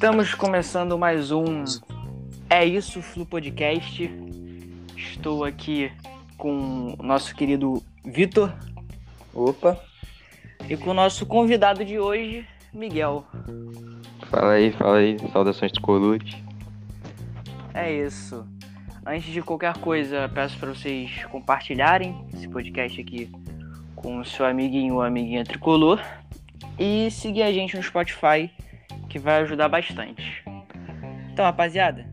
Estamos começando mais um É Isso Flu Podcast. Estou aqui com o nosso querido Vitor Opa, e com o nosso convidado de hoje, Miguel. Fala aí, fala aí, saudações do Colute. É isso. Antes de qualquer coisa, peço para vocês compartilharem esse podcast aqui com o seu amiguinho ou amiguinha tricolor e seguir a gente no Spotify, que vai ajudar bastante. Então, rapaziada,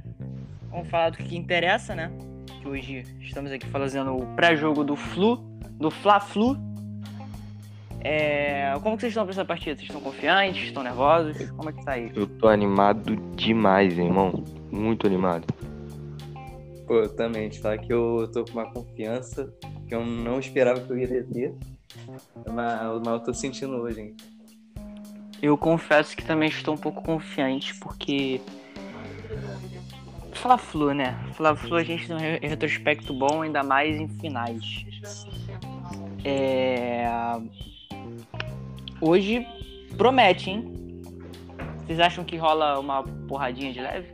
vamos falar do que interessa, né? Que hoje estamos aqui fazendo o pré-jogo do Flu, do Fla-Flu. É... Como que vocês estão pra essa partida? Vocês estão confiantes? Estão nervosos? Como é que tá aí? Eu tô animado demais, irmão. Muito animado. pô, eu também, te falar que eu tô com uma confiança que eu não esperava que eu iria ter. Mas, mas eu tô sentindo hoje, hein? Eu confesso que também estou um pouco confiante, porque. Fla-Flu, né? Fla-Flu a gente tem um re- retrospecto bom, ainda mais em finais. É... Hoje promete, hein? Vocês acham que rola uma porradinha de leve?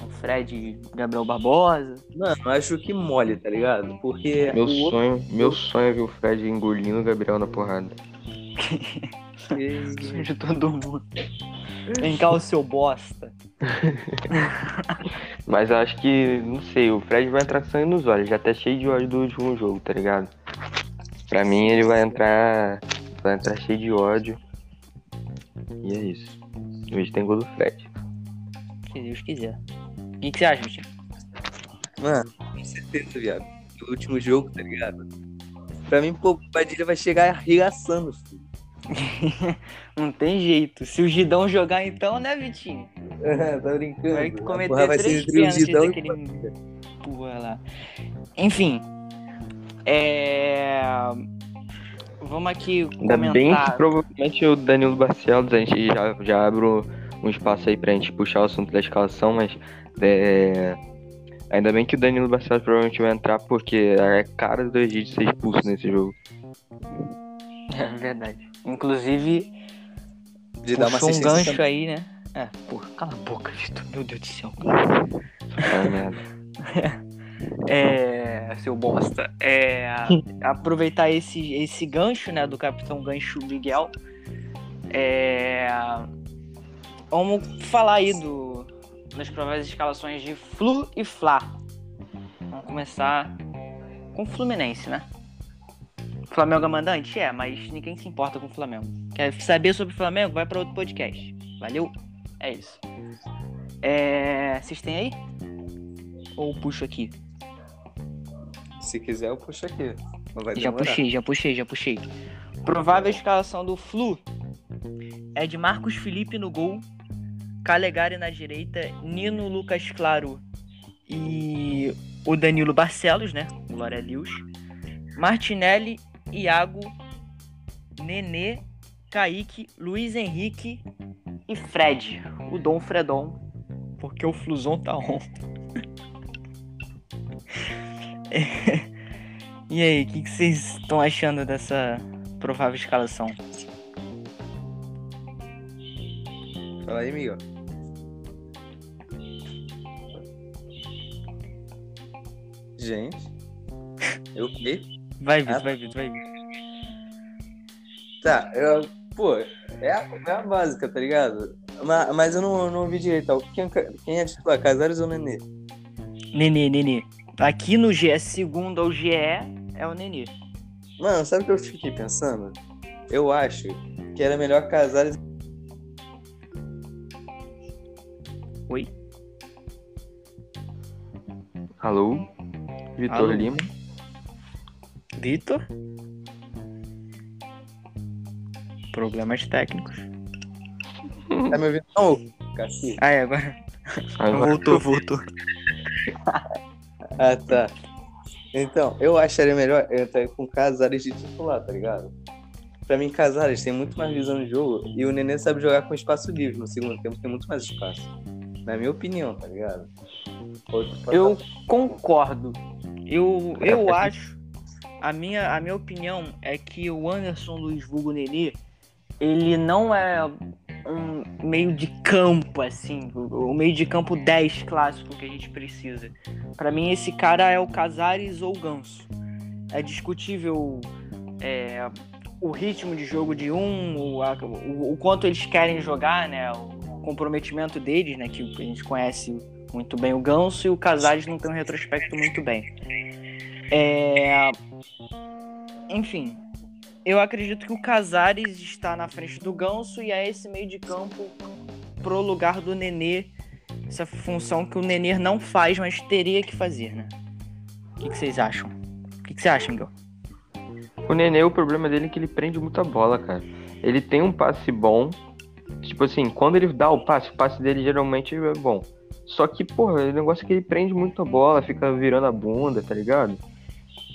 O Fred e Gabriel Barbosa? Mano, eu acho que mole, tá ligado? Porque Meu o outro sonho, meu sonho é ver o Fred engolindo o Gabriel na porrada. De todo mundo. Vem cá o seu bosta. Mas eu acho que, não sei, o Fred vai entrar com sangue nos olhos. Já tá cheio de ódio do último jogo, tá ligado? Pra mim ele vai entrar. Vai entrar cheio de ódio. E é isso. Hoje tem gol do Fred. Se Deus quiser. O que, que você acha, Vitinho? Mano, com certeza, viado. No último jogo, tá ligado? Pra mim, pô, o Padilha vai chegar arregaçando, filho. Não tem jeito. Se o Gidão jogar então, né, Vitinho? tá brincando. Vai cometer porra vai ser três pênaltis Gidão e daquele... Porra lá. Enfim. É... Vamos aqui Ainda bem que comentar... provavelmente o Danilo Barcelos, a gente já, já abre um- um espaço aí pra gente puxar o assunto da escalação, mas é, ainda bem que o Danilo Barcelos provavelmente vai entrar, porque é cara do Egito ser expulso nesse jogo. É verdade. Inclusive, de dar uma um gancho também. aí, né? É, porra, cala a boca, Vitor. Meu Deus do céu. Merda. É, seu bosta. É, aproveitar esse, esse gancho, né, do Capitão Gancho Miguel. É, vamos falar aí do, das prováveis escalações de Flu e Fla. Vamos começar com o Fluminense, né? Flamengo é mandante? É, mas ninguém se importa com o Flamengo. Quer saber sobre o Flamengo? Vai para outro podcast. Valeu? É isso. É, vocês têm aí? Ou puxo aqui? Se quiser, eu puxo aqui. Já puxei, já puxei, já puxei. Provável escalação do Flu é de Marcos Felipe no gol, Calegari na direita, Nino Lucas Claro e o Danilo Barcelos, né? Glória a Deus. Martinelli, Iago, Nenê, Kaique, Luiz Henrique e Fred. O Dom Fredon. Porque o Flusão tá on. E aí, o que, vocês estão achando dessa provável escalação? Fala aí, Miguel. Gente. Eu vi. Vai, Vitor, Ah. vai, Vitor, vai, Vitor. Tá, eu. Pô, é a, é a básica, tá ligado? Mas, mas eu não, não ouvi direito. ó. Quem, quem é titular, Casares ou Nenê? Nenê, Nenê. Aqui no GE, segundo ao GE, é o Nenê. Mano, sabe o que eu fiquei pensando? Eu acho que era melhor Casares. Oi? Alô? Vitor Alô? Lima? Vitor? Problemas técnicos. Tá me ouvindo? Não. Ah, é, agora. Agora- Voltou, voltou. Ah, tá. Então, eu acharia melhor eu estar com Casares de titular, tá ligado? Pra mim, Casares tem muito mais visão de jogo e o Nenê sabe jogar com espaço livre no segundo tempo, tem muito mais espaço. Na minha opinião, tá ligado? Eu concordo. Eu, eu acho. A minha, a minha opinião é que o Anderson Luiz Vulgo Nenê, ele não é um meio de campo, assim, o, meio de campo 10 clássico que a gente precisa. Para mim, esse cara é o Casares ou o Ganso. É discutível é, o ritmo de jogo de um, o, a, o, o, quanto eles querem jogar, né? O comprometimento deles, né? Que a gente conhece muito bem o Ganso e o Casares não tem um retrospecto muito bem. É... Enfim, eu acredito que o Casares está na frente do Ganso e é esse meio de campo pro lugar do Nenê. Essa função que o Nenê não faz, mas teria que fazer, né? O que, que vocês acham? O que, que você acha, Miguel? O Nenê, o problema dele é que ele prende muita bola, cara. Ele tem um passe bom. Tipo assim, quando ele dá o passe, o passe dele geralmente é bom. Só que, porra, o negócio é que ele prende muito a bola, fica virando a bunda, tá ligado?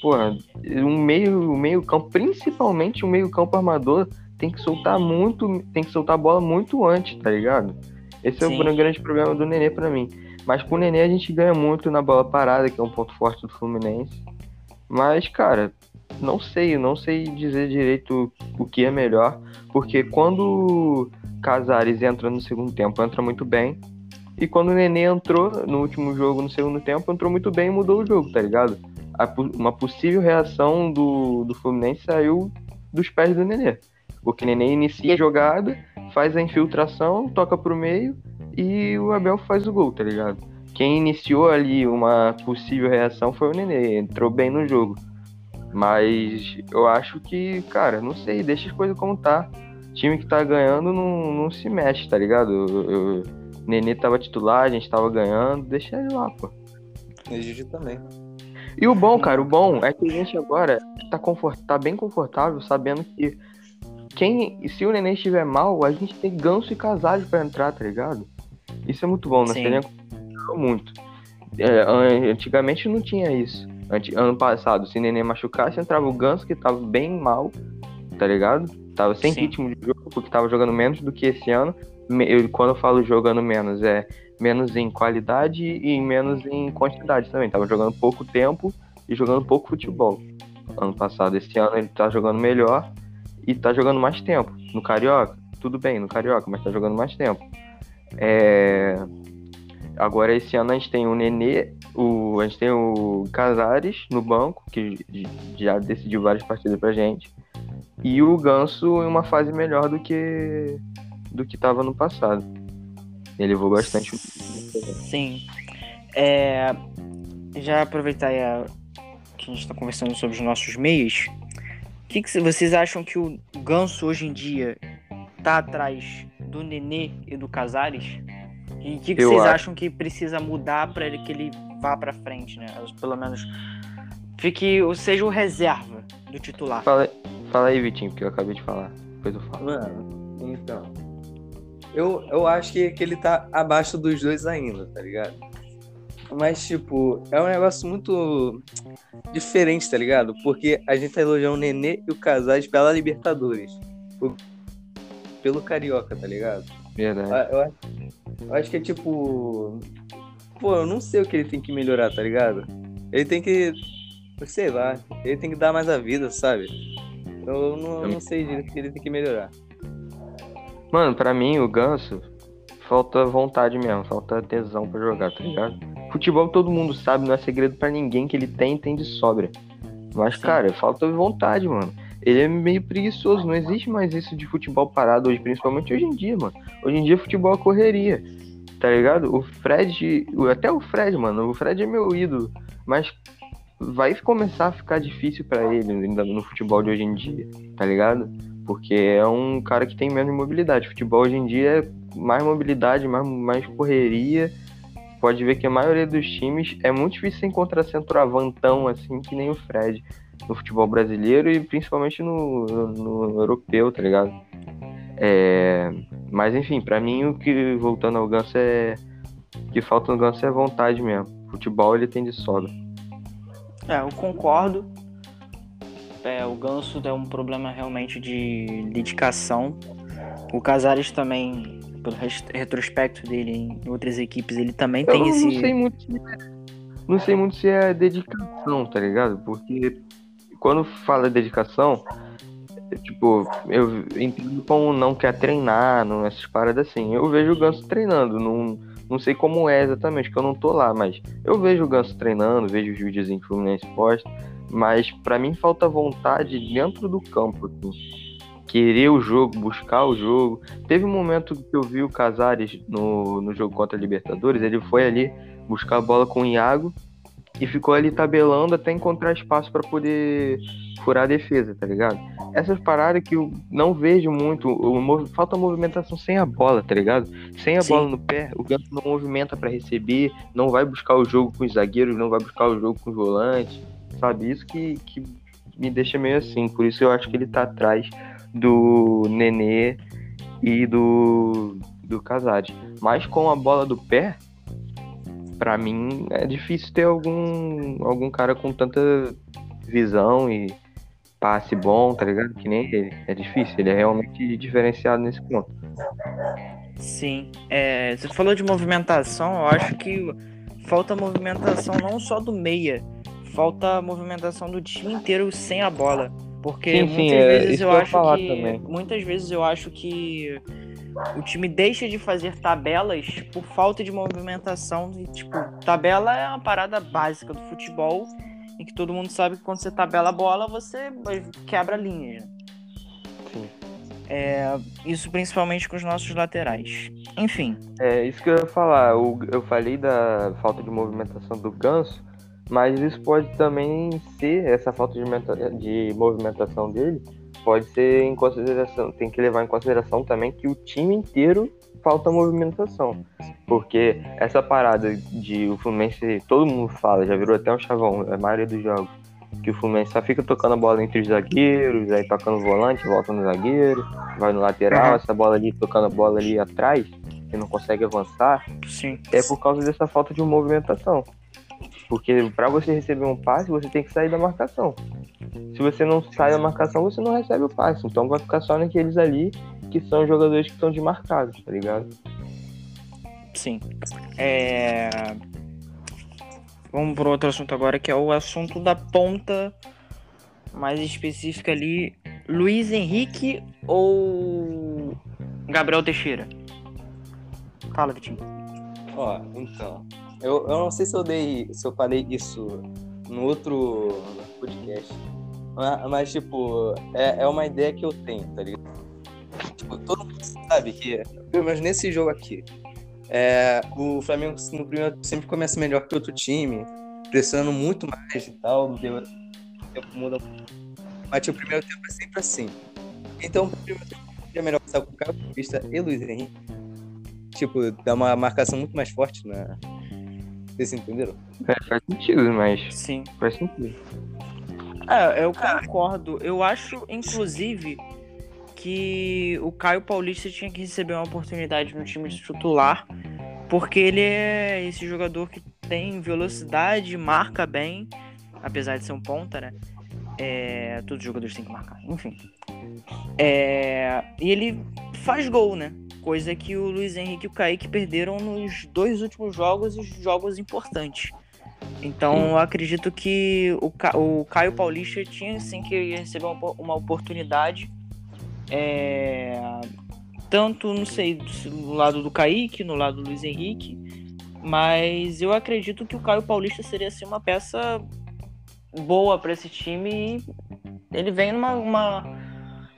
Porra, um meio, um meio campo, principalmente o um meio campo armador, tem que soltar muito, tem que soltar a bola muito antes, tá ligado? Esse Sim. é o grande problema do Nenê para mim. Mas com o Nenê a gente ganha muito na bola parada, que é um ponto forte do Fluminense. Mas, cara, não sei, não sei dizer direito o que é melhor, porque quando Casares entra no segundo tempo, entra muito bem. E quando o Nenê entrou no último jogo, no segundo tempo, entrou muito bem e mudou o jogo, tá ligado? A, uma possível reação do, do Fluminense saiu dos pés do Nenê. Porque o Nenê inicia a jogada, faz a infiltração, toca pro meio e o Abel faz o gol, tá ligado? Quem iniciou ali uma possível reação foi o Nenê, entrou bem no jogo. Mas eu acho que, cara, não sei, deixa as coisas como tá. Time que tá ganhando não, não se mexe, tá ligado? Eu, eu, Nenê tava titular, a gente tava ganhando, deixa ele lá, pô. Egídio também. E o bom, cara, o bom é que a gente agora tá, confort... tá bem confortável sabendo que quem, se o Nenê estiver mal, a gente tem Ganso e Casares para entrar, tá ligado? Isso é muito bom, né? Seria muito. É, antigamente não tinha isso. Ano passado, se o Nenê machucasse, entrava o Ganso, que tava bem mal, tá ligado? Tava sem Sim. ritmo de jogo, porque tava jogando menos do que esse ano eu, quando eu falo jogando menos, é menos em qualidade e menos em quantidade também. Tava jogando pouco tempo e jogando pouco futebol. Ano passado, esse ano ele tá jogando melhor e tá jogando mais tempo. No Carioca, tudo bem, no Carioca, mas tá jogando mais tempo. É... Agora esse ano a gente tem o Nenê, o... a gente tem o Casares no banco, que já decidiu várias partidas pra gente. E o Ganso em uma fase melhor do que do que estava no passado. Ele evoluiu bastante. Sim. É, já aproveitar a, que a gente está conversando sobre os nossos meios. O que, que, vocês acham que o Ganso hoje em dia tá atrás do Nenê e do Casares? E o que, que vocês acho. acham que precisa mudar para ele que ele vá para frente, né? Pelo menos fique, seja o reserva do titular. Fala, fala aí, Vitinho, porque eu acabei de falar. Depois eu falo. Mano, então, eu, eu acho que, que ele tá abaixo dos dois ainda, tá ligado? Mas, tipo, é um negócio muito diferente, tá ligado? Porque a gente tá elogiando o Nenê e o Casares pela Libertadores. Pelo Carioca, tá ligado? Verdade. Eu, eu, eu acho que é tipo. Pô, eu não sei o que ele tem que melhorar, tá ligado? Ele tem que. Sei lá, ele tem que dar mais a vida, sabe? Eu não, eu não sei direito o que ele tem que melhorar. Mano, pra mim, o Ganso, falta vontade mesmo, falta tesão pra jogar, tá ligado? Futebol todo mundo sabe, não é segredo para ninguém que ele tem tem de sobra. Mas, Sim. cara, falta vontade, mano. Ele é meio preguiçoso, não existe mais isso de futebol parado hoje, principalmente hoje em dia, mano. Hoje em dia futebol é correria, tá ligado? O Fred, até o Fred, mano, o Fred é meu ídolo, mas vai começar a ficar difícil para ele ainda no futebol de hoje em dia, tá ligado? Porque é um cara que tem menos mobilidade. Futebol hoje em dia é mais mobilidade, mais, mais correria. Pode ver que a maioria dos times é muito difícil encontrar centroavantão assim que nem o Fred no futebol brasileiro e principalmente no, no, no europeu, tá ligado? É, mas enfim, para mim o que voltando ao Ganso é que falta no Ganso é vontade mesmo. Futebol ele tem de sobra. É, eu concordo é, o Ganso é um problema realmente de dedicação. O Casares também, pelo retrospecto dele em outras equipes, ele também Eu tem esse. Não sei muito se é, não sei muito se é dedicação, tá ligado? Porque quando fala dedicação, Tipo, eu entendo como não quer treinar, não essas paradas assim. Eu vejo o Ganso treinando, não, não sei como é exatamente, porque eu não tô lá, mas eu vejo o Ganso treinando, vejo os vídeos em Fluminense posta, mas para mim falta vontade dentro do campo, assim. Querer o jogo, buscar o jogo. Teve um momento que eu vi o Casares no, no jogo contra a Libertadores, ele foi ali buscar a bola com o Iago e ficou ali tabelando até encontrar espaço para poder furar a defesa, tá ligado? Essas paradas que eu não vejo muito, o, falta movimentação sem a bola, tá ligado? Sem a Sim. bola no pé, o Ganso não movimenta para receber, não vai buscar o jogo com os zagueiros, não vai buscar o jogo com os volantes, sabe? Isso que, que me deixa meio assim, por isso eu acho que ele tá atrás do Nenê e do, do Casares. Mas com a bola do pé, para mim é difícil ter algum, algum cara com tanta visão e passe bom, tá ligado? Que nem ele. É difícil, ele é realmente diferenciado nesse ponto. Sim. É, você falou de movimentação, eu acho que falta movimentação não só do meia, falta movimentação do time inteiro sem a bola. Porque sim, muitas sim, é vezes é, eu, eu acho que. Também. Muitas vezes eu acho que o time deixa de fazer tabelas por falta de movimentação. E, tipo, tabela é uma parada básica do futebol em que todo mundo sabe que quando você tabela a bola, você quebra linhas. Sim. É, isso principalmente com os nossos laterais. Enfim. É isso que eu ia falar. Eu falei da falta de movimentação do Ganso, mas isso pode também ser, essa falta de movimentação dele, pode ser em consideração, tem que levar em consideração também que o time inteiro falta movimentação. Porque essa parada de o Fluminense, todo mundo fala, já virou até um chavão, a maioria dos jogos, que o Fluminense só fica tocando a bola entre os zagueiros, aí tocando o volante, volta no zagueiro, vai no lateral, uhum. essa bola ali, tocando a bola ali atrás, e não consegue avançar. Sim. É por causa dessa falta de movimentação. Porque para você receber um passe, você tem que sair da marcação. Se você não sai da marcação, você não recebe o passe. Então vai ficar só naqueles ali que são jogadores que estão desmarcados, tá ligado? Sim. É... Vamos para outro assunto agora, que é o assunto da ponta mais específica ali. Luiz Henrique ou Gabriel Teixeira? Fala, Vitinho. Ó, então. Eu, eu não sei se eu dei. se eu falei isso no outro podcast. Mas, mas tipo, é, é uma ideia que eu tenho, tá ligado? Tipo, todo mundo sabe que. Pelo menos nesse jogo aqui. É, o Flamengo no primeiro sempre começa melhor que outro time, pressionando muito mais e tal. Deu, tempo muda Mas tipo, o primeiro tempo é sempre assim. Então, o primeiro tempo é melhor passar com o Caio Paulista e Luiz Henrique. Tipo, dá uma marcação muito mais forte na. Vocês entenderam? É, faz sentido, mas. Sim. Faz sentido. É, eu concordo. Eu acho, inclusive, que o Caio Paulista tinha que receber uma oportunidade no time titular, porque ele é esse jogador que tem velocidade, marca bem, apesar de ser um ponta, né? É, todos os jogadores têm que marcar, enfim. É, e ele faz gol, né? Coisa que o Luiz Henrique e o Kaique perderam nos dois últimos jogos e jogos importantes. Então, eu acredito que o, Ca... o Caio Paulista tinha sim que receber uma, uma oportunidade é, tanto, não sei, no lado do Kaique, no lado do Luiz Henrique, mas eu acredito que o Caio Paulista seria assim, uma peça boa para esse time e ele vem numa uma,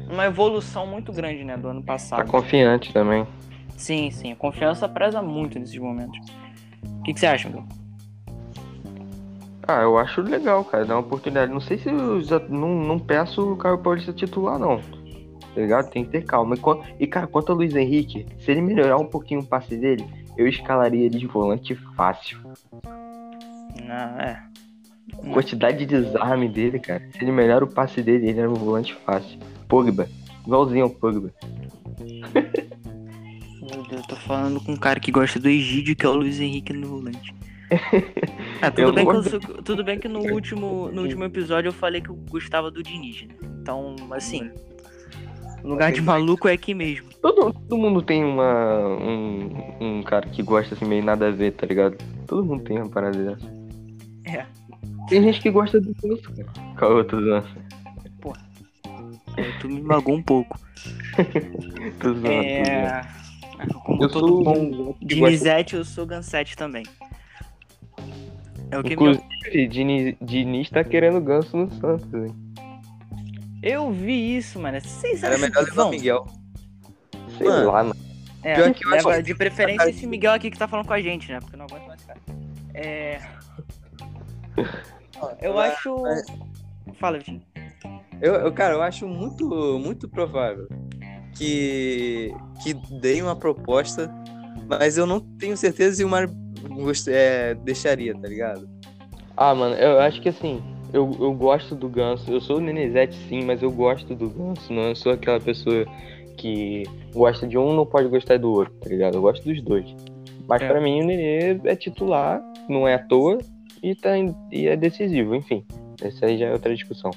uma evolução muito grande né, do ano passado. Tá confiante também. Sim, sim, a confiança preza muito nesses momentos. O que, que você acha, Miguel? Ah, eu acho legal, cara, dar uma oportunidade. Não sei se eu já não, não peço o Caio Paulista titular, não tá ligado? Tem que ter calma. E, e, cara, quanto ao Luiz Henrique, se ele melhorar um pouquinho o passe dele, eu escalaria ele de volante fácil. Não, é. A quantidade de desarme dele, cara. Se ele melhora o passe dele, ele era um volante fácil. Pogba. Igualzinho ao Pogba. Meu Deus, eu tô falando com um cara que gosta do Egídio, que é o Luiz Henrique no volante. Ah, tudo, bem que eu, tudo bem que no último, no último episódio eu falei que eu gostava do Diniz, né? Então, assim, lugar de maluco é aqui mesmo. Todo, todo mundo tem uma, um, um cara que gosta assim, meio nada a ver, tá ligado? Todo mundo tem uma parada dessa. É. Tem gente que gosta do Ganso, cara. Qual outro dança? Pô. Tu me magou um pouco. Tô zoando. É. Como Eu todo sou bom Dinizete, eu sou Gansete também. É o que. Inclusive, Diniz, Diniz tá querendo ganso no Santos, hein? Eu vi isso, mano. Vocês Era melhor levar o vão? Sei Mano. lá, mano. É, leva de preferência esse Miguel aqui que tá falando com a gente, né? Porque eu não aguento mais cara. É. Eu acho. Fala, Vitinho. Eu, eu, cara, eu acho muito, muito provável que, que deem uma proposta, mas eu não tenho certeza se o Mário é, deixaria, tá ligado? Ah, mano, eu acho que assim, eu, eu gosto do Ganso. Eu sou o Nenezete sim, mas eu gosto do Ganso. Não eu sou aquela pessoa que gosta de um não pode gostar do outro, tá ligado? Eu gosto dos dois. Mas É. pra mim o Nenê é titular, não é à toa e, tá, e é decisivo, enfim. Essa aí já é outra discussão.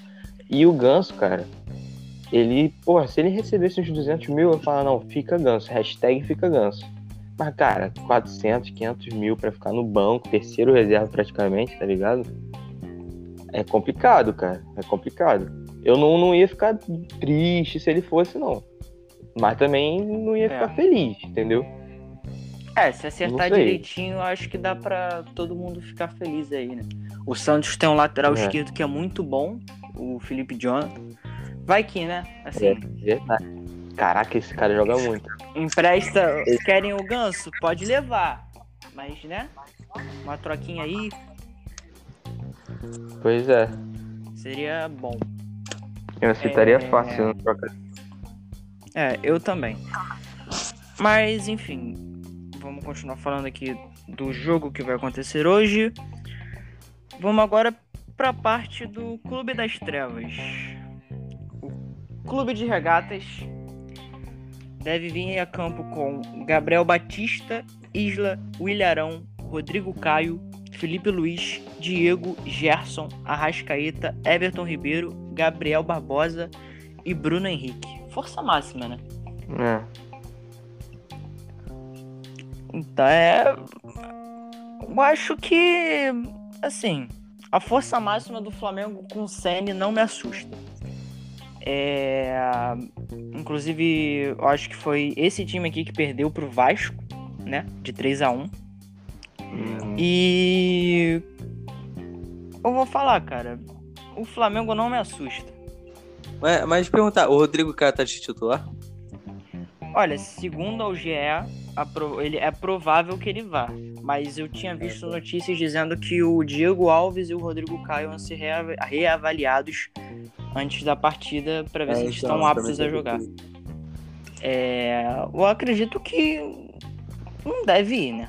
E o Ganso, cara, ele, porra, se ele recebesse uns 200 mil, eu falar, não, fica Ganso, hashtag fica Ganso. Mas, cara, 400, 500 mil pra ficar no banco, terceiro reserva praticamente, tá ligado? É complicado, cara. É complicado. Eu não, não ia ficar triste se ele fosse, não. Mas também não ia É. ficar feliz, entendeu? É, se acertar Não direitinho, acho que dá pra todo mundo ficar feliz aí, né? O Santos tem um lateral É. esquerdo que é muito bom, o Felipe Jonathan. Vai que, né? Assim, É verdade. Caraca, esse cara joga muito. empresta. Querem o ganso? Pode levar. Mas, né? Uma troquinha aí Pois é. seria bom. Eu aceitaria É. fácil na troca. É, eu também. Mas, enfim, vamos continuar falando aqui do jogo que vai acontecer hoje. Vamos agora para a parte do Clube das Trevas. O Clube de Regatas deve vir a campo com Gabriel Batista, Isla, Willarão, Rodrigo Caio, Felipe Luiz, Diego, Gerson, Arrascaeta, Everton Ribeiro, Gabriel Barbosa e Bruno Henrique. Força máxima, né? É. Então é. Eu acho que. Assim. A força máxima do Flamengo com o Ceni não me assusta. É. Inclusive, eu acho que foi esse time aqui que perdeu pro Vasco, né? De 3 a 1 Hum, E. Eu vou falar, cara. O Flamengo não me assusta. Mas, mas perguntar, o Rodrigo Caio tá de titular? Olha, segundo a pro- ele é provável que ele vá. Mas eu tinha visto notícias dizendo que o Diego Alves e o Rodrigo Caio vão ser reava- reavaliados antes da partida para ver É, se eles então, estão aptos a jogar. que- É, eu acredito que não deve ir, né?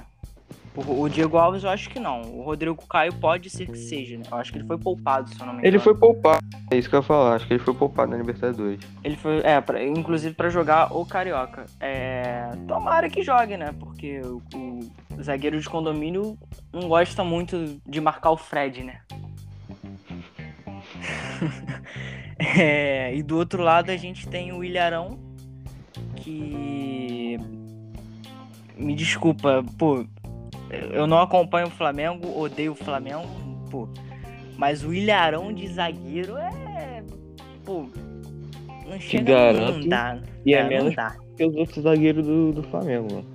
O, o Diego Alves eu acho que não. O Rodrigo Caio pode ser que seja, né? Eu acho que ele foi poupado, se eu não me engano. Ele foi poupado. É isso que eu ia falar. Acho que ele foi poupado na Libertadores. Ele foi, é, pra- inclusive pra jogar o Carioca. É, tomara que jogue, né? Porque o, o zagueiro de condomínio não gosta muito de marcar o Fred, né? É, e do outro lado a gente tem o Ilharão, que. Me desculpa, pô. Eu não acompanho o Flamengo, odeio o Flamengo, pô. Mas o Ilharão de zagueiro é. Pô. Não chega garanto não dá. E é, não menos dá. que os outros zagueiros do, do Flamengo, mano.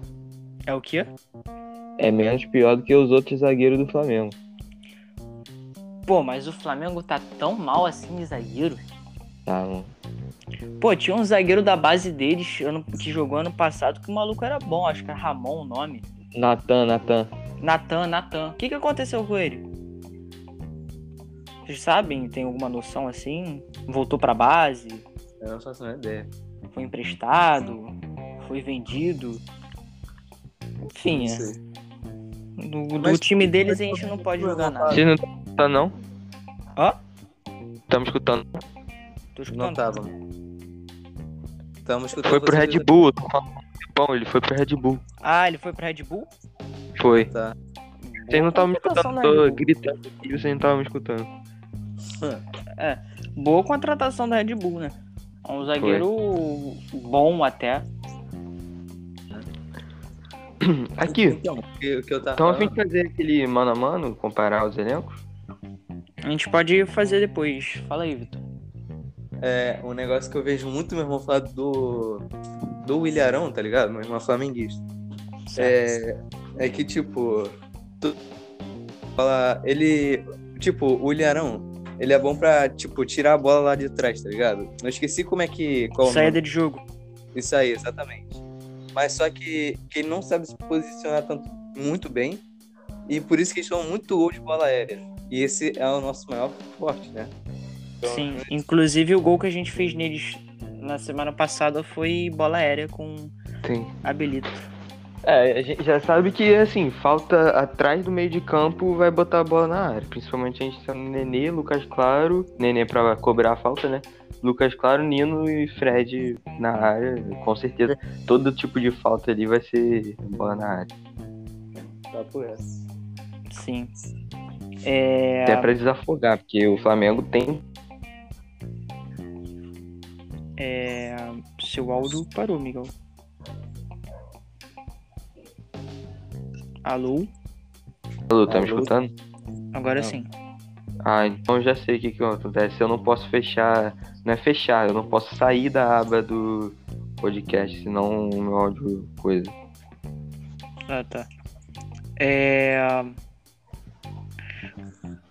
É o quê? É menos pior do que os outros zagueiros do Flamengo. Pô, mas o Flamengo tá tão mal assim de zagueiro. Tá, mano. Pô, tinha um zagueiro da base deles ano- que jogou ano passado que o maluco era bom, acho que era Ramon o nome. Natan, Natan. Natan, Natan. O que, que aconteceu com ele? Vocês sabem? Tem alguma noção assim? Voltou pra base? Eu não faço a menor ideia. Foi emprestado? Foi vendido? Enfim, Não é. Do, do time deles a gente não pode jogar nada. Vocês não estão escutando, não? Hã? Estamos escutando. Tô Não escutando. tava. Tamo escutando Foi pro Red Bull. tô falando Bom, ele foi pro Red Bull. Ah, ele foi pra Red Bull? Foi. Tá. Vocês não estavam me escutando. Tô gritando aqui, vocês não estavam me escutando. Boa contratação da Red Bull, né? É um zagueiro bom até. Aqui, Então, o que, o que eu tava estão a fim de fazer aquele mano a mano, comparar os elencos? A gente pode fazer depois. Fala aí, Vitor. é, um negócio que eu vejo muito meu irmão falar do, do Williarão, tá ligado? Meu irmão flamenguista. É, é que, tipo, tu, fala, ele, tipo, o Williarão, ele é bom pra, tipo, tirar a bola lá de trás, tá ligado? Eu esqueci como é que. Qual. Saída de jogo. Isso aí, exatamente. Mas só que, que ele não sabe se posicionar tanto, muito bem. E por isso que eles tomam muito gol de bola aérea. E esse é o nosso maior forte, né? Então, Sim, inclusive o gol que a gente fez neles na semana passada foi bola aérea com Sim. Abelito. É, a gente já sabe que, assim, falta atrás do meio de campo, vai botar a bola na área. Principalmente a gente tá no Nenê, Lucas Claro, Nenê pra cobrar a falta, né? Lucas Claro, Nino e Fred na área. Com certeza, todo tipo de falta ali vai ser bola na área. Papo reto. Sim. É, Até pra desafogar, porque o Flamengo tem. É, seu áudio parou, Miguel. Alô? Alô, tá me Alô? escutando? Agora Não. sim. Ah, então já sei o que, que acontece. Eu não posso fechar. Não é fechar, eu não posso sair da aba do podcast, senão o meu áudio coisa. Ah, tá. É...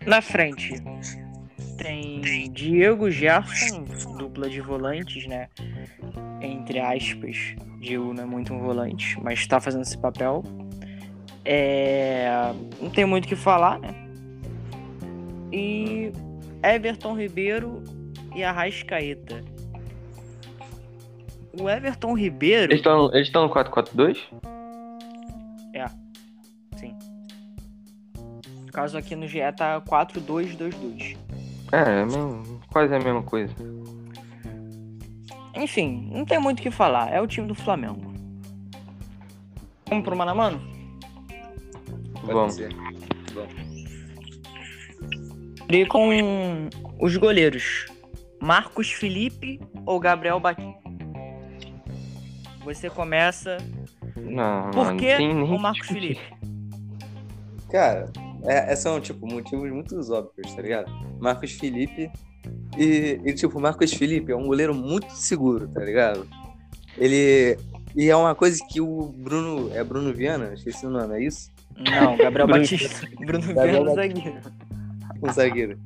Na frente tem Diego Gerson, dupla de volantes, né? Entre aspas. Diego não é muito um volante, mas tá fazendo esse papel. É... Não tem muito o que falar, né? E Everton Ribeiro e Arrascaeta. O Everton Ribeiro. Eles estão eles estão no 4-4-2? Sim. No caso aqui no GE tá 4-2-2-2. É, é mesmo- quase a mesma coisa. Enfim, não tem muito o que falar. É o time do Flamengo. Vamos pro mano Vamos. E com os goleiros. Marcos Felipe ou Gabriel Batista? Você começa. Não, Por que o Marcos. Felipe? Cara, é, é- são, tipo, motivos muito óbvios, tá ligado? Marcos Felipe. E, e, tipo, Marcos Felipe é um goleiro muito seguro, tá ligado? Ele. E é uma coisa que o Bruno. É Bruno Viana? Esqueci o nome, é isso? Não, Gabriel Batista. Bruno Gabriel Viana zagueiro. Um zagueiro.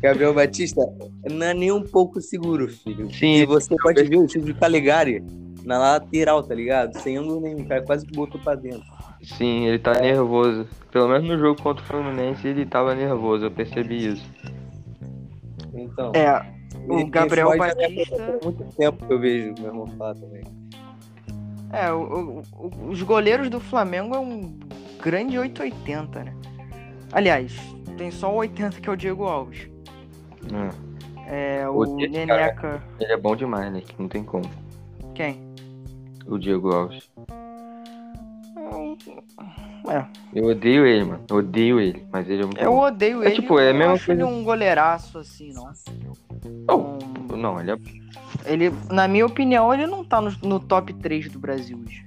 Gabriel Batista não é nem um pouco seguro, filho. Sim, E você pode ver o time de Calegari na lateral, tá ligado? Sem ângulo nenhum, o cara quase botou pra dentro. Sim, ele tá nervoso. Pelo menos no jogo contra o Fluminense ele tava nervoso, eu percebi isso. Então. É, o Gabriel Batista- Faz muito tempo que eu vejo meu irmão falar também. É, o- o- o- os goleiros do Flamengo é um grande 880, né? Aliás, tem só o 80 que é o Diego Alves. É, É, O o Neneca. ele é bom demais, né? Não tem como. Quem? O Diego Alves. Hum, É, Eu odeio ele, mano. Eu odeio ele, mas ele é muito eu bom. odeio É ele. tipo, é eu mesma acho ele um goleiraço assim, não. Oh, Não- Não, ele é. Ele, na minha opinião, ele não tá no, no top 3 do Brasil hoje.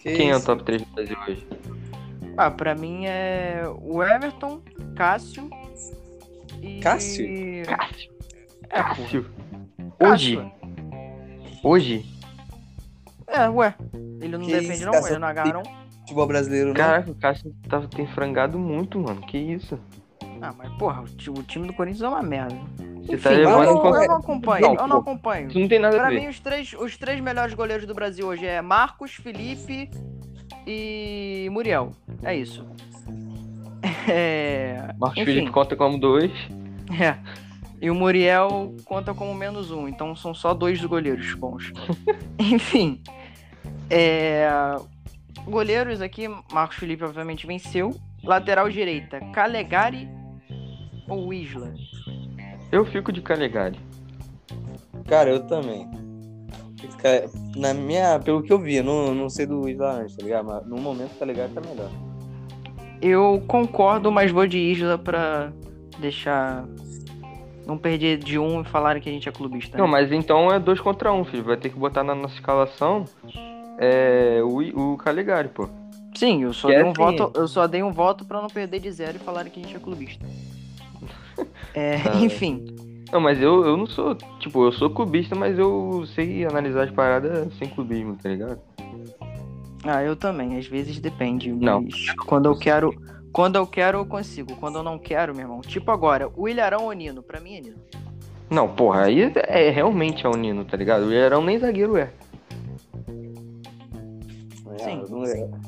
Que Quem é o isso? top 3 do Brasil hoje? Ah, pra mim é o Everton, Cássio e. Cássio? Cássio. É. Cássio. Cássio. Hoje. Hoje? É, ué. Ele não Que defende, isso, não? Ele não agarra, não? Futebol brasileiro, não? Caraca, o Cássio tá, tem frangado muito, mano. Que isso? Ah, mas porra, o, ti- o time do Corinthians é uma merda. Você Enfim, tá eu, levando em não, qualquer. eu não acompanho, Não, eu não acompanho. Isso não tem nada a Pra ver. mim, os três, os três melhores goleiros do Brasil hoje é Marcos, Felipe e Muriel. É isso. É... Marcos enfim. Felipe conta como dois. É. E o Muriel conta como menos um, então são só dois goleiros bons. Enfim. É... Goleiros aqui, Marcos Felipe obviamente venceu. Lateral direita, Calegari ou Isla? Eu fico de Calegari. Cara, eu também. Na minha, pelo que eu vi, eu não, não sei do Isla antes, tá ligado? Mas no momento o Calegari tá melhor. Eu concordo, mas vou de Isla pra deixar. Não perder de um e falarem que a gente é clubista. Não, né? mas então é dois contra um, filho. Vai ter que botar na nossa escalação é, o, o Calegari, pô. Sim, eu só, Que dei é um assim. voto, eu só dei um voto pra não perder de zero e falarem que a gente é clubista. É, Tá. enfim. Não, mas eu, eu não sou, tipo, eu sou clubista, mas eu sei analisar as paradas sem clubismo, tá ligado? Ah, eu também, às vezes depende. Não. Quando eu quero. Quando eu quero, eu consigo. Quando eu não quero, meu irmão. Tipo agora, o Ilharão ou Nino? Pra mim é Nino. Não, porra, aí é realmente é o Nino, tá ligado? O Ilharão nem zagueiro é. É, Sim. Eu não,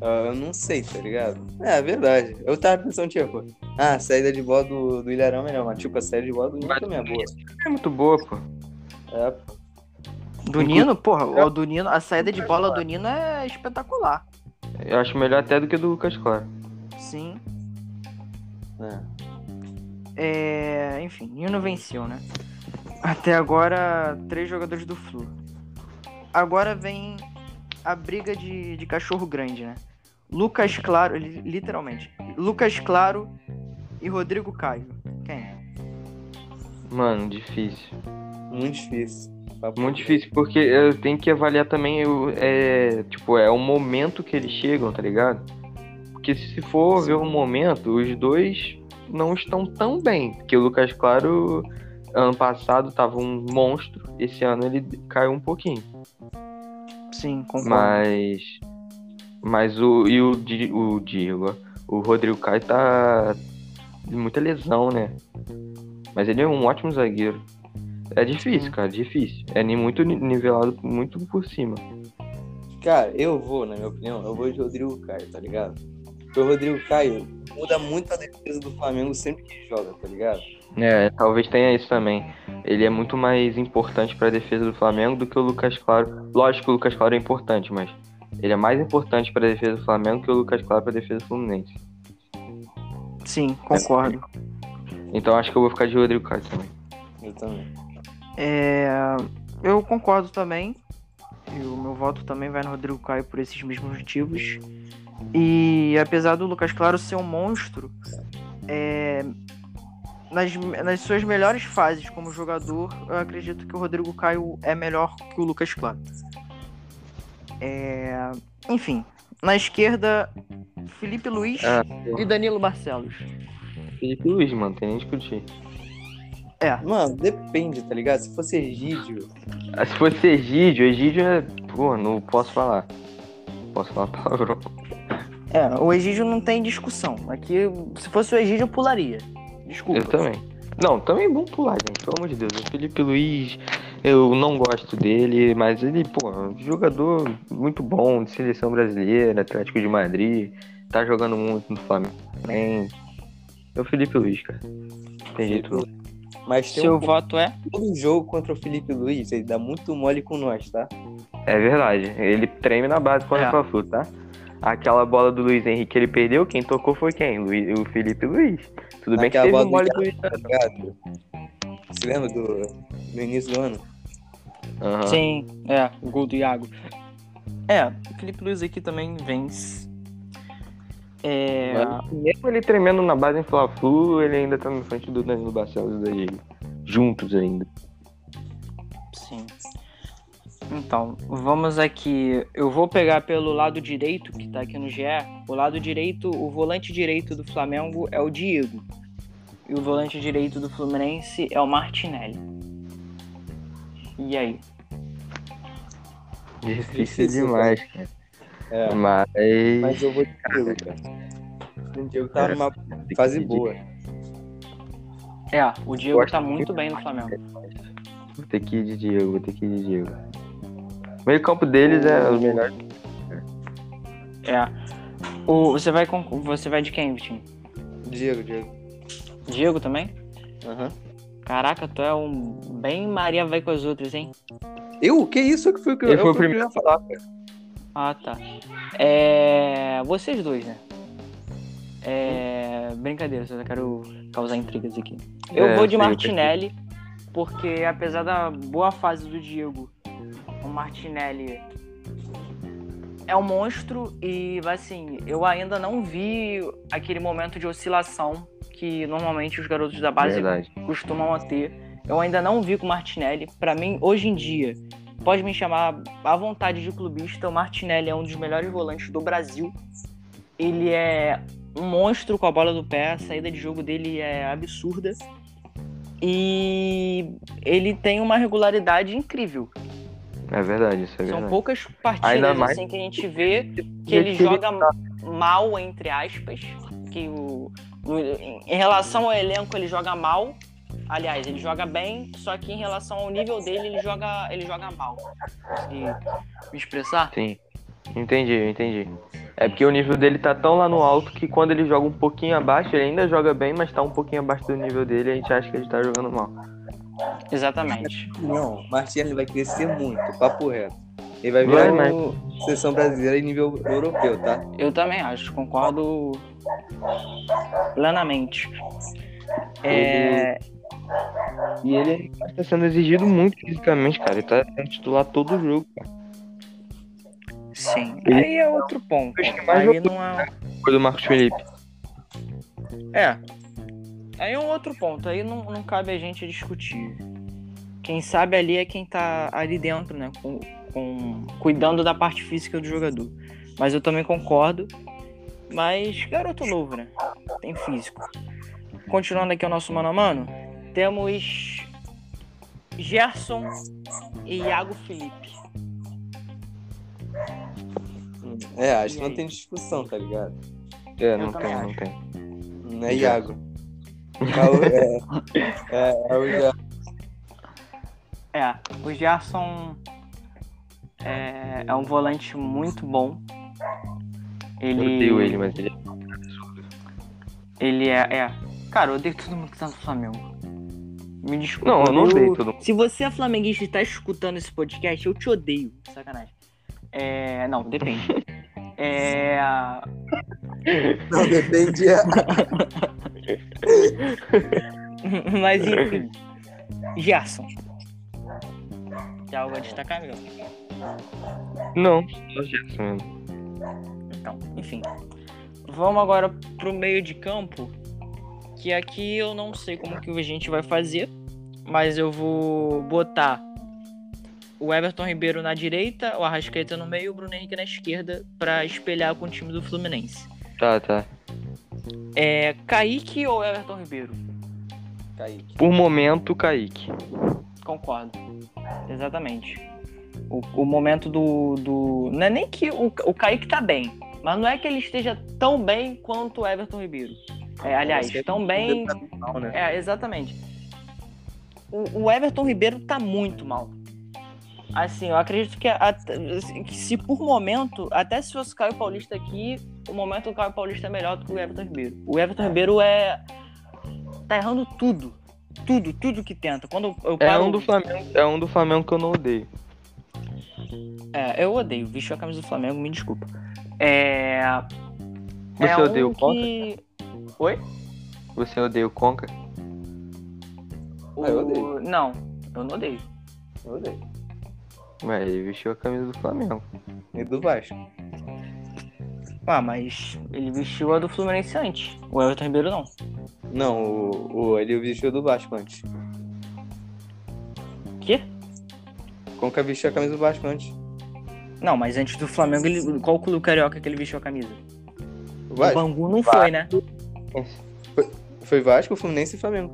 Ah, eu não sei, tá ligado? É, é verdade. Eu tava pensando, tipo, ah, a saída de bola do, do Ilharão é melhor, mas tipo, a saída de bola do Nino também é boa. É muito boa, pô. É, pô. Do Nino, porra, o do Nino, a saída de bola do Nino é espetacular. Eu acho melhor até do que do Lucas Claro. Sim. É. É, enfim, Nino venceu, né? Até agora, três jogadores do Flu. Agora vem a briga de, de cachorro grande, né? Lucas Claro, li- literalmente. Lucas Claro e Rodrigo Caio. Quem? Mano, difícil. Muito difícil. Muito difícil, porque eu tenho que avaliar também o, é, tipo, é o momento que eles chegam, tá ligado? Porque se for ver o momento, os dois não estão tão bem. Porque o Lucas Claro, ano passado, tava um monstro. Esse ano ele caiu um pouquinho. Sim, concordo. Mas. Mas o. E o, o Diego, o Rodrigo Caio tá. de muita lesão, né? Mas ele é um ótimo zagueiro. É difícil, Sim. cara, difícil. É muito ni- nivelado muito por cima. Cara, eu vou, na minha opinião, eu vou de Rodrigo Caio, tá ligado? Porque o Rodrigo Caio muda muito a defesa do Flamengo sempre que joga, tá ligado? É, talvez tenha isso também. Ele é muito mais importante pra defesa do Flamengo do que o Lucas Claro. Lógico que o Lucas Claro é importante, mas ele é mais importante pra defesa do Flamengo que o Lucas Claro pra defesa do Fluminense. Sim, concordo. Então acho que eu vou ficar de Rodrigo Caio também. Eu também. É, eu concordo também. E o meu voto também vai no Rodrigo Caio por esses mesmos motivos. E apesar do Lucas Claro ser um monstro, é, nas, nas suas melhores fases como jogador, eu acredito que o Rodrigo Caio é melhor que o Lucas Claro. É, enfim, na esquerda, Felipe Luiz Ah, e Danilo Barcelos. Felipe Luiz, mano, tem nem discutir. É, Mano, depende, tá ligado? Se fosse Egídio, Ah, Se fosse Egídio, Egídio é. Pô, não posso falar. Posso falar palavrão. É, o Egídio não tem discussão. Aqui, se fosse o Egídio, eu pularia. Desculpa. Eu também. Não, também vamos pular, gente. Pelo amor de Deus. O Felipe Luiz, eu não gosto dele, mas ele, pô, é um jogador muito bom de seleção brasileira, Atlético de Madrid, tá jogando muito no Flamengo também. É o Felipe Luiz, cara. Tem jeito não. mas tem Seu um voto é? todo jogo contra o Felipe Luiz, ele dá muito mole com nós, tá? É verdade. Ele treme na base quando É. é pra flu, tá? Aquela bola do Luiz Henrique que ele perdeu, quem tocou foi quem? Luiz- o Felipe Luiz. Tudo bem que teve bola um do mole do Luiz. Tá? Você lembra do, do início do ano? Aham. Sim, é, o gol do Iago. É, o Felipe Luiz aqui também vence. É. Mas mesmo ele tremendo na base em Fla-Flu, ele ainda tá na frente do Danilo Barcelos e da Diego. Juntos ainda. Então, vamos aqui. Eu vou pegar pelo lado direito, que tá aqui no GE. O lado direito, o volante direito do Flamengo é o Diego. E o volante direito do Fluminense é o Martinelli. E aí? Difícil, Difícil, demais, cara. É, Mas. mas eu vou de Diego, cara. O Diego tá numa fase boa. É, o Diego Gosto tá muito bem no Flamengo. Vou ter que ir de Diego, vou ter que ir de Diego. O meio campo deles é o melhor. É. O, você, vai com, você vai de quem, Vitinho? Diego, Diego. Diego também? Aham. Caraca, tu é um bem Maria vai com as outras, hein? Eu? Que isso que foi o que eu, eu o primeiro a falar, cara. Ah, tá. É. Vocês dois, né? É. Brincadeira, só quero causar intrigas aqui. Eu É, vou de Martinelli, porque apesar da boa fase do Diego, o Martinelli é um monstro e, assim, eu ainda não vi aquele momento de oscilação que normalmente os garotos da base Verdade. costumam ter. Eu ainda não vi com o Martinelli. Pra mim, hoje em dia, pode me chamar à vontade de clubista. O Martinelli é um dos melhores volantes do Brasil. Ele é um monstro com a bola do pé. A saída de jogo dele é absurda. E ele tem uma regularidade incrível. É verdade, isso é São verdade. poucas partidas assim que a gente vê que ele joga mal, entre aspas. Que o, o- em relação ao elenco, ele joga mal. Aliás, ele joga bem, só que em relação ao nível dele, ele joga, ele joga mal. Consegui me expressar? Sim. Entendi, entendi. É porque o nível dele tá tão lá no alto que quando ele joga um pouquinho abaixo, ele ainda joga bem, mas tá um pouquinho abaixo do nível dele e a gente acha que ele tá jogando mal. Exatamente. Não, Martinelli vai crescer muito, papo reto. Ele vai virar Vai, mas- seleção brasileira em nível europeu, tá? Eu também acho, concordo plenamente. É, E ele tá sendo exigido muito fisicamente, cara. Ele tá sendo titular todo jogo, cara. sim. Ele- Aí é outro ponto. Acho que mais Aí não é. Foi do Marcos Felipe. É. Aí é um outro ponto. Aí não, não cabe a gente discutir. Quem sabe ali é quem tá ali dentro, né? Com, com- cuidando da parte física do jogador. Mas eu também concordo. Mas garoto novo, né? Tem físico. Continuando aqui o nosso mano a mano, temos Gerson e Iago Felipe. É, acho que não tem discussão, tá ligado? É, não tem, não tem. Não é Iago. É, o- é, é, é o Iago. É, o Gerson é, é um volante muito bom. Ele, Eu odeio ele, mas ele Ele é, é. Cara, eu odeio todo mundo que tá no Flamengo. Me desculpa. Não, eu não odeio todo mundo. Se você é flamenguista e tá escutando esse podcast, eu te odeio. Sacanagem. É. Não, depende. é. Não, depende. Mas enfim. Gerson. Tem algo a destacar, meu? Não, só o Gerson mesmo. Então, enfim. Vamos agora pro meio de campo. Que aqui eu não sei como que a gente vai fazer. Mas eu vou botar o Everton Ribeiro na direita, o Arrascaeta no meio e o Bruno Henrique na esquerda pra espelhar com o time do Fluminense. Tá, tá. É Kaique ou Everton Ribeiro? Kaique. Por momento, Kaique. Concordo. Exatamente. O, o momento do, do. Não é nem que o, o Kaique tá bem. Mas não é que ele esteja tão bem quanto o Everton Ribeiro. É, aliás, Você tão bem. Né? É, exatamente. O, o Everton Ribeiro tá muito mal. Assim, eu acredito que, a- que se por momento, até se fosse o Caio Paulista aqui, o momento do Caio Paulista é melhor do que o Everton Ribeiro. O Everton Ribeiro é. tá errando tudo. Tudo, tudo que tenta. Quando eu É paro. um do Flamengo, é um do Flamengo que eu não odeio. É, eu odeio. Vestiu a camisa do Flamengo, me desculpa. É. Você é odeia um o Conca? que... Oi? Você odeia o Conca? O... Ah, eu odeio. Não, eu não odeio. Eu odeio. Ué, ele vestiu a camisa do Flamengo. E do Vasco. Ah, mas ele vestiu a do Fluminense antes. O Everton Ribeiro não. Não, o, o, ele vestiu do Vasco antes. Quê? Conca vestiu a camisa do Vasco antes. Não, mas antes do Flamengo, ele... qual clube carioca que ele vestiu a camisa? O O Vasco? Bangu não foi, né? Foi Vasco, Fluminense e Flamengo.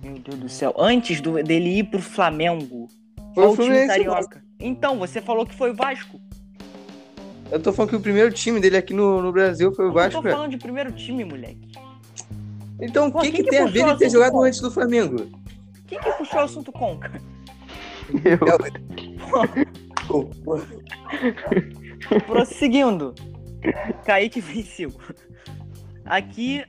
Meu Deus do céu. Antes do- dele ir pro Flamengo. Foi qual o time carioca? Então, você falou que foi o Vasco. Eu tô falando que o primeiro time dele aqui no, no Brasil foi o Eu Vasco, tô cara. falando de primeiro time, moleque. Então, o que, que, que tem a ver ele ter jogado bom? antes do Flamengo? Quem que puxou o assunto Conca? Pô, pô. Prosseguindo. Kaique venceu. Aqui,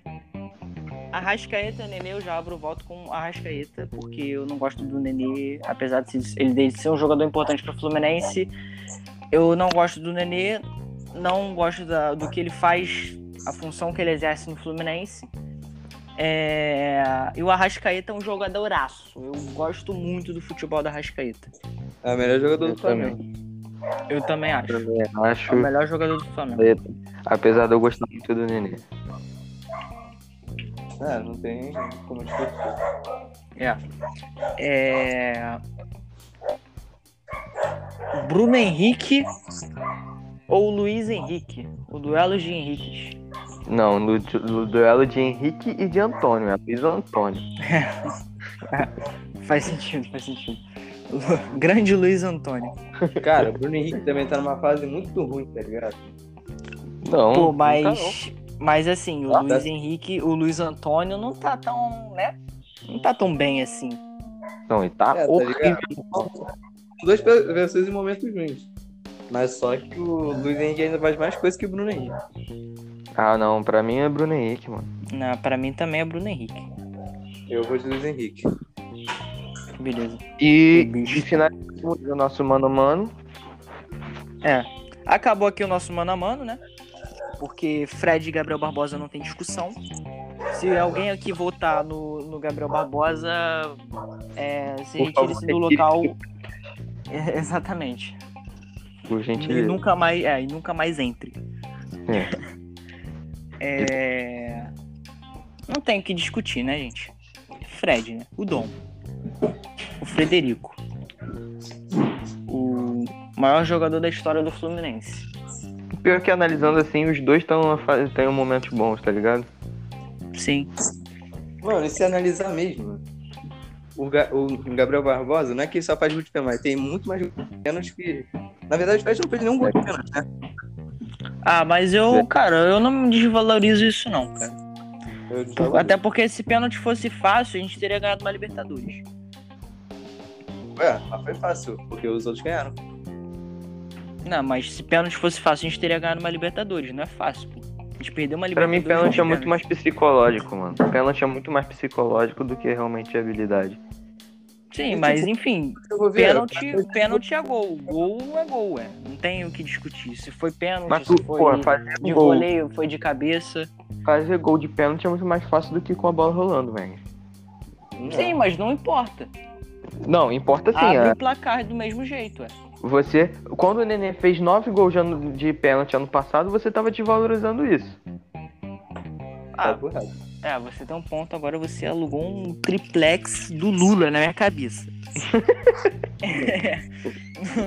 Arrascaeta Nenê, eu já abro o voto com Arrascaeta, porque eu não gosto do Nenê, apesar de ele ser um jogador importante para o Fluminense. Eu não gosto do Nenê, não gosto da- do que ele faz, a função que ele exerce no Fluminense. É, E o Arrascaeta é um jogadoraço. Eu gosto muito do futebol do Arrascaeta. É o melhor jogador Eu do Flamengo. Eu também acho. Também É o acho. melhor jogador do Flamengo. Apesar de eu gostar muito do Nenê. Ah, não tem como discutir. É. É... Bruno Henrique ou Luiz Henrique? O duelo de Henriques. Não, no, no duelo de Henrique e de Antônio. É Luiz Antônio. Faz sentido, faz sentido. Lu- Grande Luiz Antônio. Cara, o Bruno Henrique também tá numa fase muito ruim, tá ligado? Não. Pô, mas. Mas assim, o Ah, Luiz tá. Henrique, o Luiz Antônio não tá tão, né? Não tá tão bem assim. Não, e tá É, tá horrível. ligado? Duas pessoas em momentos ruins. Mas só que o Luiz Henrique ainda faz mais coisa que o Bruno Henrique. Ah, não, pra mim é Bruno Henrique, mano. Não, pra mim também é Bruno Henrique. Eu vou de Luiz Henrique. Beleza. E, e finalizamos o nosso mano a mano. É. Acabou aqui o nosso mano a mano, né? Porque Fred e Gabriel Barbosa não tem discussão. Se alguém aqui votar no, no Gabriel Barbosa, é, se retire-se do local. É, exatamente. Por E gentileza. nunca mais, é, e nunca mais entre. É. É, Não tem o que discutir, né, gente? Fred, né? O Dom. O Frederico. O maior jogador da história do Fluminense. Pior que analisando assim, os dois estão têm um momentos bons, tá ligado? Sim. Mano, e se analisar mesmo, o, Ga- o Gabriel Barbosa não é que ele só faz gol de pênalti, tem muito mais pênalti que. Na verdade, o Fred não fez nenhum gol de pênalti, né? Ah, mas eu, cara, eu não desvalorizo isso não, cara. Até porque se pênalti fosse fácil, a gente teria ganhado uma Libertadores. Ué, mas foi fácil, porque os outros ganharam. Não, mas se pênalti fosse fácil, a gente teria ganhado uma Libertadores. Não é fácil, pô. A gente perdeu uma Pra mim, Libertadores. pênalti é muito mais psicológico, mano. Pênalti é muito mais psicológico do que realmente habilidade. Sim, mas enfim, Eu vou ver. pênalti, pênalti é gol. Gol é gol, é. Não tem o que discutir. Se foi pênalti, Mas se foi pô, de gol, voleio, foi de cabeça. fazer gol de pênalti é muito mais fácil do que com a bola rolando, velho. Sim, mas não importa. Não, importa sim. Abre é. o placar do mesmo jeito, é. Você, quando o Nenê fez nove gols de, ano- de pênalti ano passado, você tava desvalorizando isso. Tá Ah, burrado. É, você tem um ponto, agora você alugou um triplex do Lula na minha cabeça.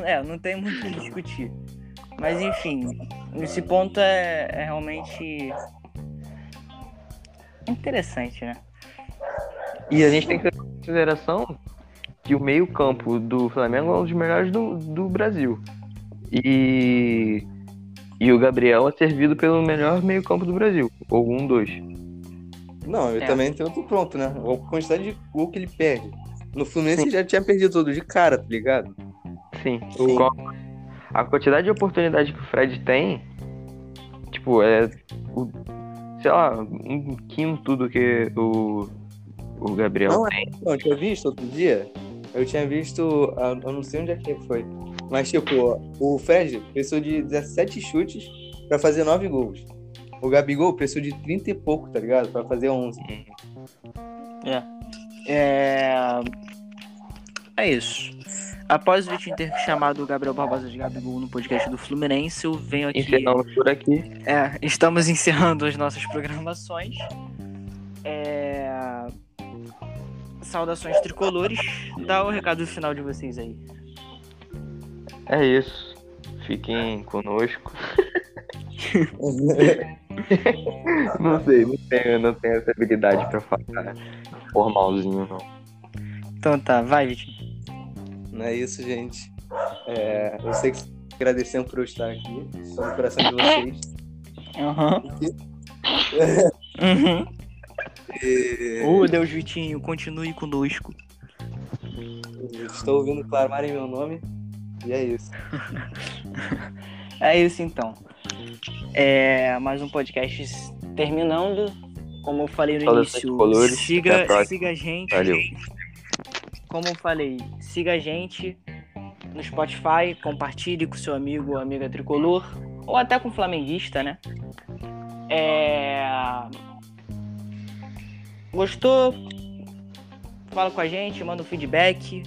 é, não tem muito o que discutir. Mas enfim, esse ponto é, é realmente interessante, né? E a gente tem que ter em consideração que o meio-campo do Flamengo é um dos melhores do, do Brasil. E, e o Gabriel é servido pelo melhor meio-campo do Brasil. Ou um, dois. Não, eu É. também tenho outro ponto, né? A quantidade de gol que ele perde. No Fluminense ele já tinha perdido todo de cara, tá ligado? Sim. Sim. A quantidade de oportunidade que o Fred tem, tipo, é. O, sei lá, um quinto do que o, o Gabriel Não, tem. Não, eu tinha visto outro dia. Eu tinha visto. ah, Eu não sei onde é que foi. Mas, tipo, o Fred precisou de 17 chutes pra fazer 9 gols. O Gabigol precisou de 30 e pouco, tá ligado? Pra fazer 11. É. É. É isso. Após o Vitinho ter chamado o Gabriel Barbosa de Gabigol no podcast do Fluminense, eu venho aqui. Encerramos por aqui. É, estamos encerrando as nossas programações. É... Saudações tricolores. Dá o recado final de vocês aí. É isso. Fiquem conosco. Não sei, não tenho, não tenho essa habilidade pra falar formalzinho, não. Então tá, vai, Vitinho. Não é isso, gente. É, eu sei que agradecendo por eu estar aqui. Estou no coração de vocês. Aham. Uhum. E Ô, Deus Vitinho, continue conosco. estou ouvindo clamarem meu nome. E é isso. É isso então. É mais um podcast terminando. Como eu falei no início, a siga, siga a gente. Valeu. Como eu falei, siga a gente no Spotify, compartilhe com seu amigo ou amiga tricolor, ou até com flamenguista, né? É... Gostou? Fala com a gente, manda um feedback,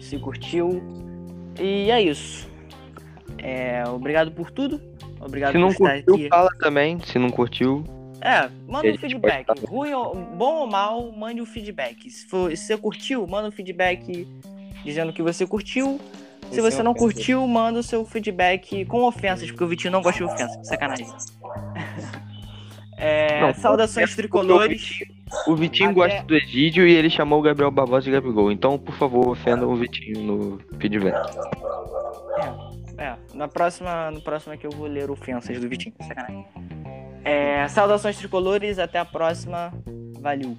se curtiu. E é isso. É, obrigado por tudo. Obrigado Se não por estar curtiu, aqui. fala também. Se não curtiu, É, manda um feedback. Ruim ou, bom ou mal, mande um feedback. Se, for, se você curtiu, manda um feedback dizendo que você curtiu. Se Sem você não curtiu, manda o seu feedback com ofensas, porque o Vitinho não gosta de ofensas. Sacanagem. É, Não, saudações tricolores. O Vitinho Até- gosta do Egídio e ele chamou o Gabriel Barbosa de Gabigol. Então, por favor, ofendam o Vitinho no feedback. É, na próxima, no próximo é que eu vou ler ofensas do Vitinho. Sacanagem. É, saudações tricolores, até a próxima. Valeu.